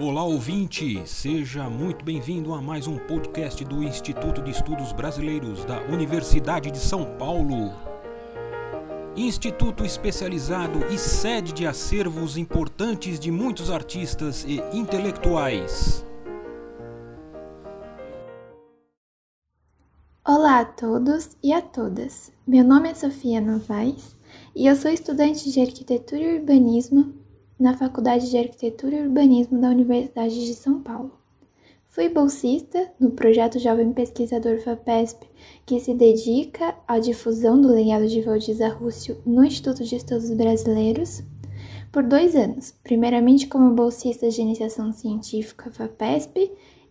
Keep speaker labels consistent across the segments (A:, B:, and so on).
A: Olá ouvinte, seja muito bem-vindo a mais um podcast do Instituto de Estudos Brasileiros da Universidade de São Paulo. Instituto especializado e sede de acervos importantes de muitos artistas e intelectuais.
B: Olá a todos e a todas. Meu nome é Sofia Novaes e eu sou estudante de Arquitetura e Urbanismo na Faculdade de Arquitetura e Urbanismo da Universidade de São Paulo. Fui bolsista no projeto Jovem Pesquisador FAPESP, que se dedica à difusão do legado de Valdiza Rússio no Instituto de Estudos Brasileiros, por dois anos, primeiramente como bolsista de iniciação científica FAPESP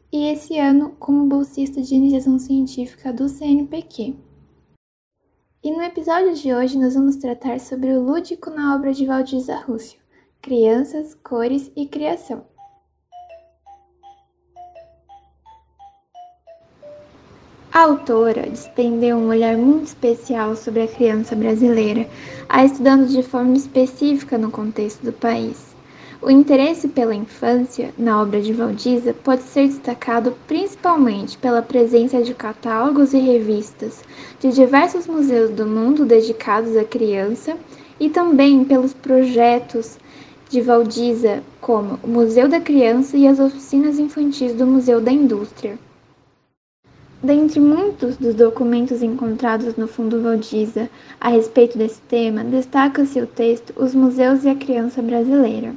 B: e esse ano como bolsista de iniciação científica do CNPq. E no episódio de hoje nós vamos tratar sobre o lúdico na obra de Valdiza Rússio crianças, cores e criação. A autora despendeu um olhar muito especial sobre a criança brasileira, a estudando de forma específica no contexto do país. O interesse pela infância na obra de Valdiza pode ser destacado principalmente pela presença de catálogos e revistas de diversos museus do mundo dedicados à criança e também pelos projetos de Valdiza, como o Museu da Criança e as oficinas infantis do Museu da Indústria. Dentre muitos dos documentos encontrados no Fundo Valdiza a respeito desse tema, destaca-se o texto Os Museus e a Criança Brasileira,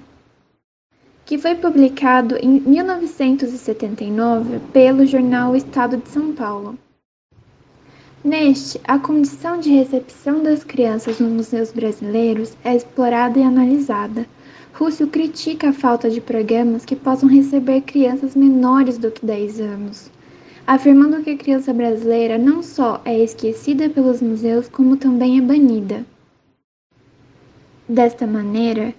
B: que foi publicado em 1979 pelo jornal Estado de São Paulo. Neste, a condição de recepção das crianças nos museus brasileiros é explorada e analisada, Rússio critica a falta de programas que possam receber crianças menores do que 10 anos, afirmando que a criança brasileira não só é esquecida pelos museus, como também é banida. Desta maneira,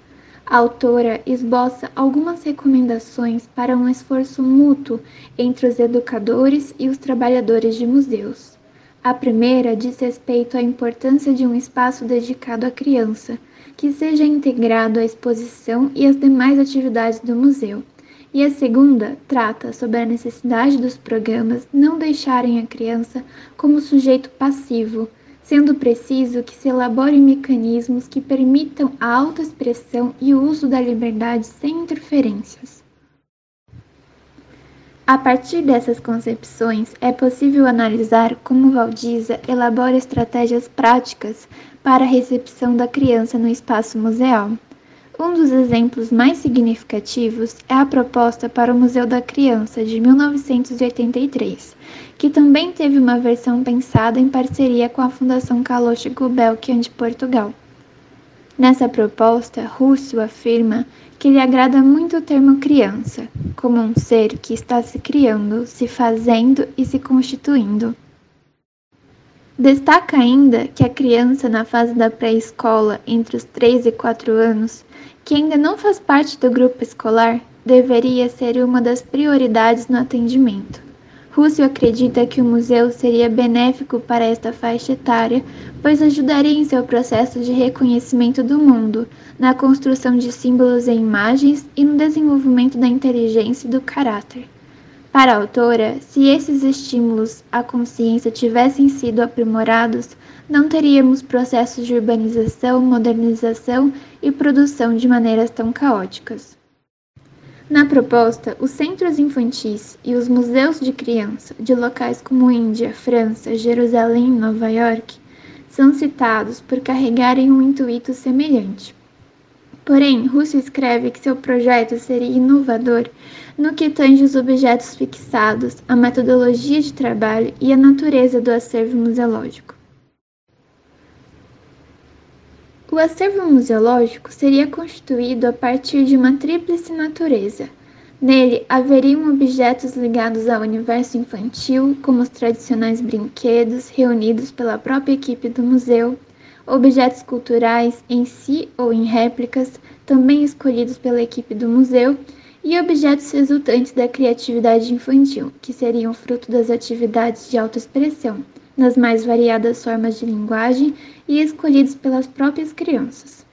B: a autora esboça algumas recomendações para um esforço mútuo entre os educadores e os trabalhadores de museus. A primeira diz respeito à importância de um espaço dedicado à criança, que seja integrado à exposição e às demais atividades do museu. E a segunda trata sobre a necessidade dos programas não deixarem a criança como sujeito passivo, sendo preciso que se elaborem mecanismos que permitam a autoexpressão e o uso da liberdade sem interferências. A partir dessas concepções, é possível analisar como Valdiza elabora estratégias práticas para a recepção da criança no espaço museal. Um dos exemplos mais significativos é a proposta para o Museu da Criança de 1983, que também teve uma versão pensada em parceria com a Fundação Caloche Gulbenkian de Portugal. Nessa proposta, Rússio afirma que lhe agrada muito o termo criança, como um ser que está se criando, se fazendo e se constituindo. Destaca ainda que a criança na fase da pré-escola, entre os 3 e 4 anos, que ainda não faz parte do grupo escolar, deveria ser uma das prioridades no atendimento. Rússio acredita que o museu seria benéfico para esta faixa etária, pois ajudaria em seu processo de reconhecimento do mundo, na construção de símbolos e imagens e no desenvolvimento da inteligência e do caráter. Para a autora, se esses estímulos à consciência tivessem sido aprimorados, não teríamos processos de urbanização, modernização e produção de maneiras tão caóticas. Na proposta, os centros infantis e os museus de criança de locais como Índia, França, Jerusalém Nova York são citados por carregarem um intuito semelhante. Porém, Russo escreve que seu projeto seria inovador no que tange os objetos fixados, a metodologia de trabalho e a natureza do acervo museológico. O acervo museológico seria constituído a partir de uma tríplice natureza. Nele haveriam objetos ligados ao universo infantil, como os tradicionais brinquedos reunidos pela própria equipe do museu, objetos culturais em si ou em réplicas, também escolhidos pela equipe do museu, e objetos resultantes da criatividade infantil, que seriam fruto das atividades de autoexpressão, nas mais variadas formas de linguagem e escolhidos pelas próprias crianças.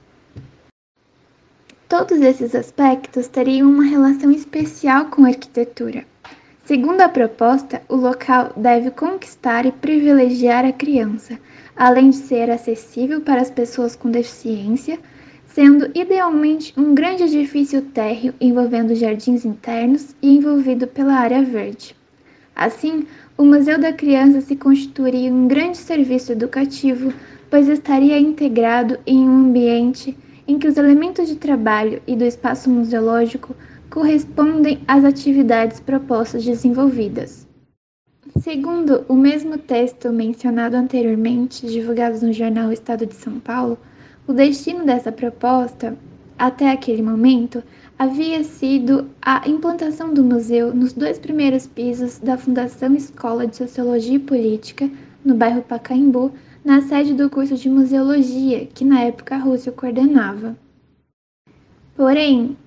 B: todos esses aspectos teriam uma relação especial com a arquitetura. Segundo a proposta, o local deve conquistar e privilegiar a criança, além de ser acessível para as pessoas com deficiência, sendo idealmente um grande edifício térreo envolvendo jardins internos e envolvido pela área verde. Assim, o Museu da Criança se constituiria um grande serviço educativo, pois estaria integrado em um ambiente em que os elementos de trabalho e do espaço museológico correspondem às atividades propostas desenvolvidas. Segundo o mesmo texto mencionado anteriormente, divulgado no jornal Estado de São Paulo, o destino dessa proposta, até aquele momento, havia sido a implantação do museu nos dois primeiros pisos da Fundação Escola de Sociologia e Política, no bairro Pacaembu, na sede do curso de Museologia, que na época Rússio coordenava. Porém,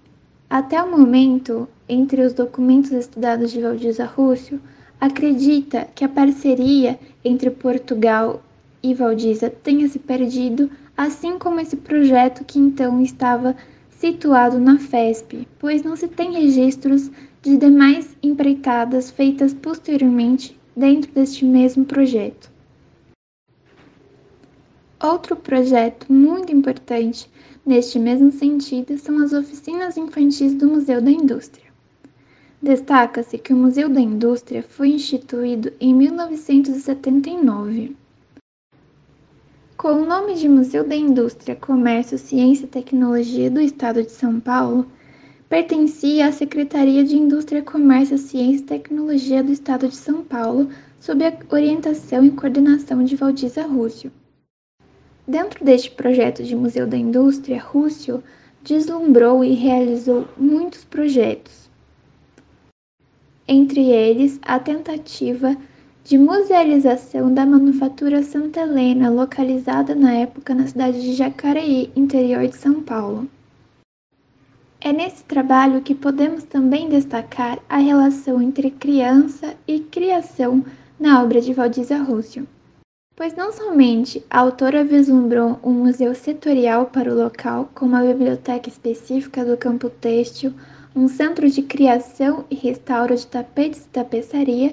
B: até o momento, entre os documentos estudados de Valdiza Rússio, acredita que a parceria entre Portugal e Valdiza tenha se perdido, assim como esse projeto que então estava situado na FESP, pois não se tem registros de demais empreitadas feitas posteriormente dentro deste mesmo projeto. Outro projeto muito importante neste mesmo sentido são as oficinas infantis do Museu da Indústria. Destaca-se que o Museu da Indústria foi instituído em 1979. Com o nome de Museu da Indústria, Comércio, Ciência e Tecnologia do Estado de São Paulo, pertencia à Secretaria de Indústria, Comércio, Ciência e Tecnologia do Estado de São Paulo, sob a orientação e coordenação de Valdiza Rússio. Dentro deste projeto de Museu da Indústria, Rússio deslumbrou e realizou muitos projetos. Entre eles, a tentativa de musealização da manufatura Santa Helena, localizada na época na cidade de Jacareí, interior de São Paulo. É nesse trabalho que podemos também destacar a relação entre criança e criação na obra de Valdiza Rússio pois não somente a autora vislumbrou um museu setorial para o local, com uma biblioteca específica do campo têxtil, um centro de criação e restauro de tapetes e tapeçaria,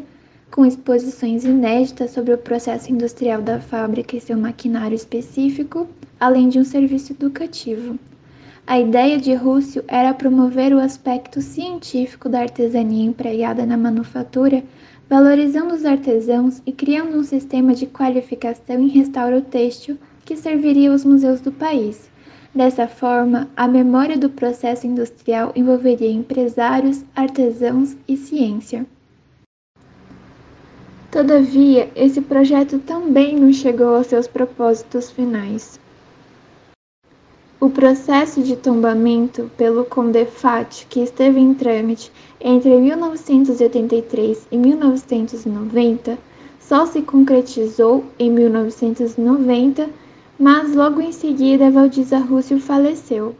B: com exposições inéditas sobre o processo industrial da fábrica e seu maquinário específico, além de um serviço educativo. A ideia de Rússio era promover o aspecto científico da artesania empregada na manufatura valorizando os artesãos e criando um sistema de qualificação em restauro têxtil que serviria aos museus do país. Dessa forma, a memória do processo industrial envolveria empresários, artesãos e ciência. Todavia, esse projeto também não chegou aos seus propósitos finais. O processo de tombamento pelo Condefat, que esteve em trâmite entre 1983 e 1990, só se concretizou em 1990, mas logo em seguida Valdiza Rússio faleceu.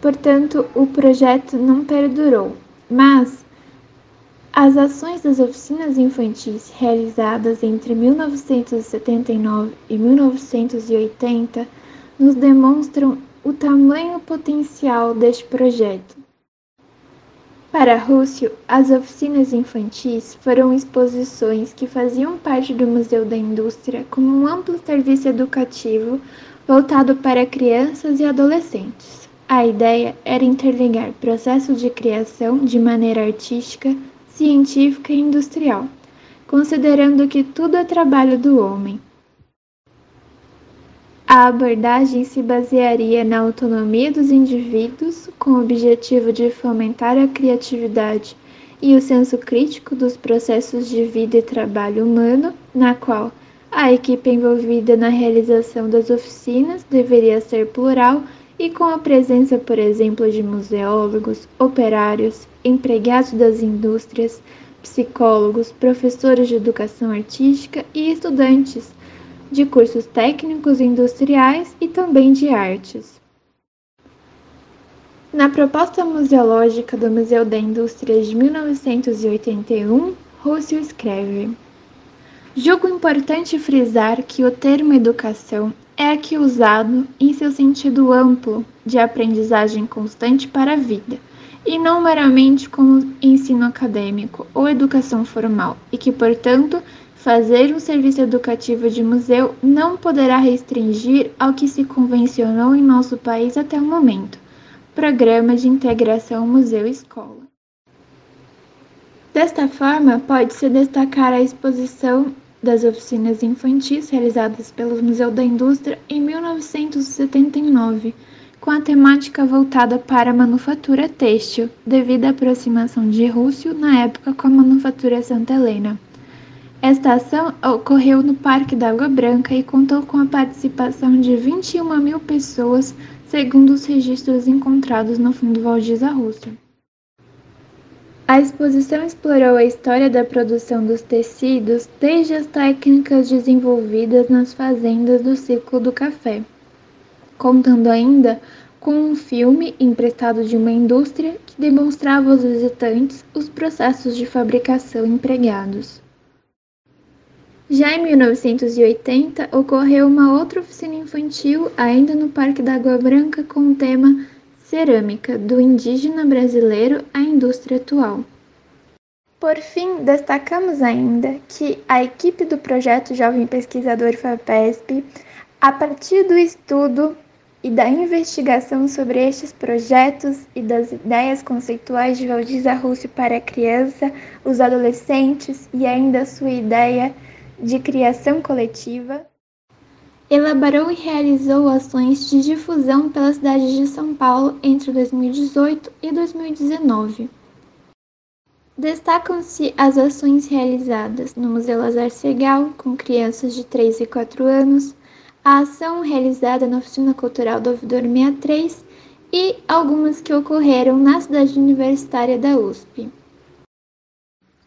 B: Portanto, o projeto não perdurou, mas as ações das oficinas infantis realizadas entre 1979 e 1980 nos demonstram o tamanho potencial deste projeto. Para Rússio, as oficinas infantis foram exposições que faziam parte do Museu da Indústria como um amplo serviço educativo voltado para crianças e adolescentes. A ideia era interligar processos de criação de maneira artística, científica e industrial, considerando que tudo é trabalho do homem. A abordagem se basearia na autonomia dos indivíduos, com o objetivo de fomentar a criatividade e o senso crítico dos processos de vida e trabalho humano, na qual a equipe envolvida na realização das oficinas deveria ser plural e com a presença, por exemplo, de museólogos, operários, empregados das indústrias, psicólogos, professores de educação artística e estudantes de cursos técnicos industriais e também de artes. Na proposta museológica do Museu da Indústria de 1981, Rússio escreve: Julgo importante frisar que o termo educação é aqui usado em seu sentido amplo de aprendizagem constante para a vida, e não meramente como ensino acadêmico ou educação formal, e que, portanto, fazer um serviço educativo de museu não poderá restringir ao que se convencionou em nosso país até o momento Programa de Integração Museu-Escola. Desta forma, pode-se destacar a exposição das oficinas infantis realizadas pelo Museu da Indústria em 1979, com a temática voltada para a manufatura têxtil, devido à aproximação de Rússio na época com a manufatura Santa Helena. Esta ação ocorreu no Parque da Água Branca e contou com a participação de 21 mil pessoas, segundo os registros encontrados no Fundo Valdiza Rússio. A exposição explorou a história da produção dos tecidos desde as técnicas desenvolvidas nas fazendas do ciclo do café, contando ainda com um filme emprestado de uma indústria que demonstrava aos visitantes os processos de fabricação empregados. Já em 1980, ocorreu uma outra oficina infantil, ainda no Parque da Água Branca, com o tema Cerâmica, do indígena brasileiro à indústria atual. Por fim, destacamos ainda que a equipe do projeto Jovem Pesquisador FAPESP, a partir do estudo e da investigação sobre estes projetos e das ideias conceituais de Valdiza Russo para a criança, os adolescentes e ainda sua ideia de criação coletiva, elaborou e realizou ações de difusão pela cidade de São Paulo entre 2018 e 2019. Destacam-se as ações realizadas no Museu Lazar Segal com crianças de 3 e 4 anos, a ação realizada na Oficina Cultural do Ouvidor 63 e algumas que ocorreram na cidade universitária da USP.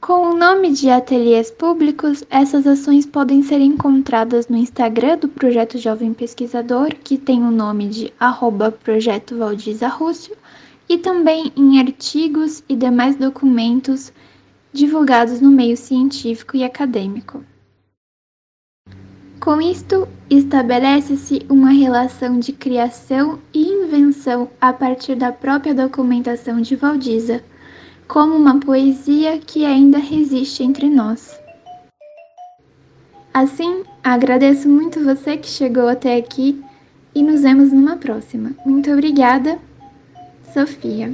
B: Com o nome de Ateliês Públicos, essas ações podem ser encontradas no Instagram do Projeto Jovem Pesquisador, que tem o nome de arroba Projeto Valdiza Rússio, e também em artigos e demais documentos divulgados no meio científico e acadêmico. Com isto, estabelece-se uma relação de criação e invenção a partir da própria documentação de Valdiza como uma poesia que ainda resiste entre nós. Assim, agradeço muito você que chegou até aqui e nos vemos numa próxima. Muito obrigada, Sofia.